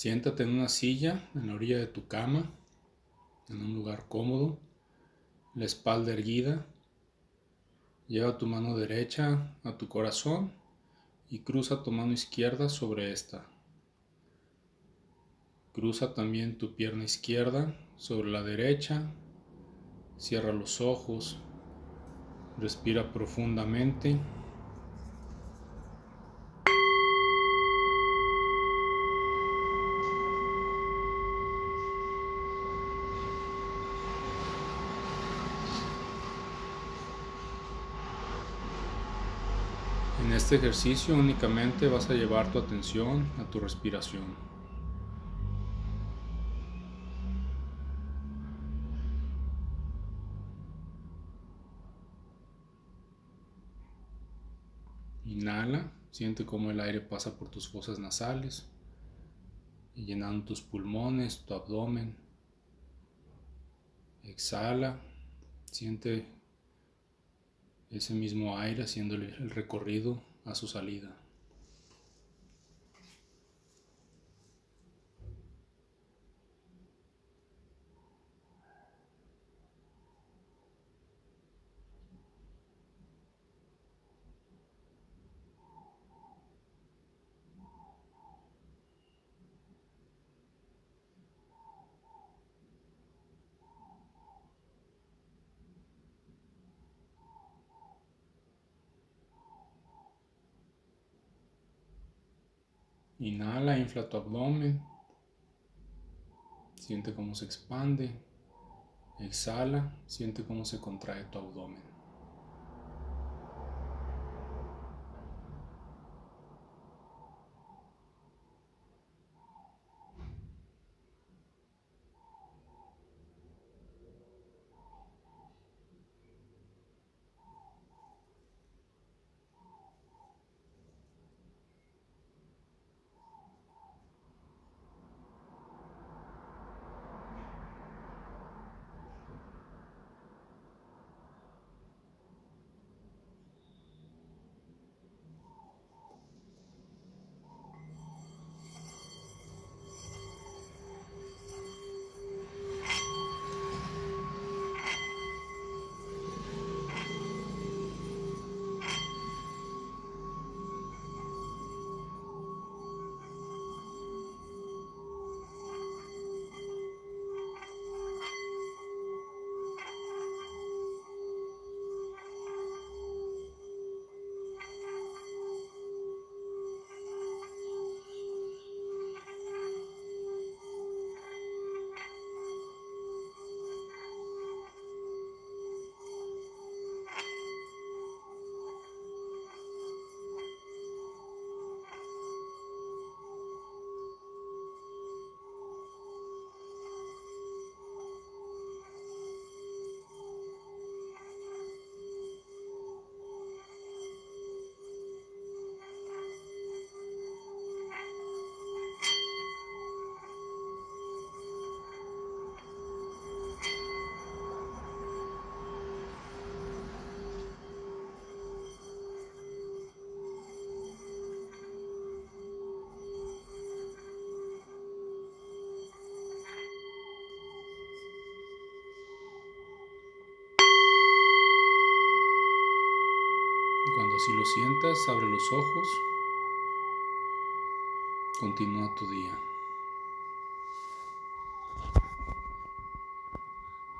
Siéntate en una silla en la orilla de tu cama, en un lugar cómodo, la espalda erguida. Lleva tu mano derecha a tu corazón y cruza tu mano izquierda sobre esta. Cruza también tu pierna izquierda sobre la derecha. Cierra los ojos. Respira profundamente. En este ejercicio únicamente vas a llevar tu atención a tu respiración. Inhala, siente cómo el aire pasa por tus fosas nasales y llenando tus pulmones, tu abdomen. Exhala, siente ese mismo aire haciendo el recorrido a su salida. Inhala, infla tu abdomen. Siente cómo se expande. Exhala, siente cómo se contrae tu abdomen. Si lo sientas, abre los ojos. Continúa tu día.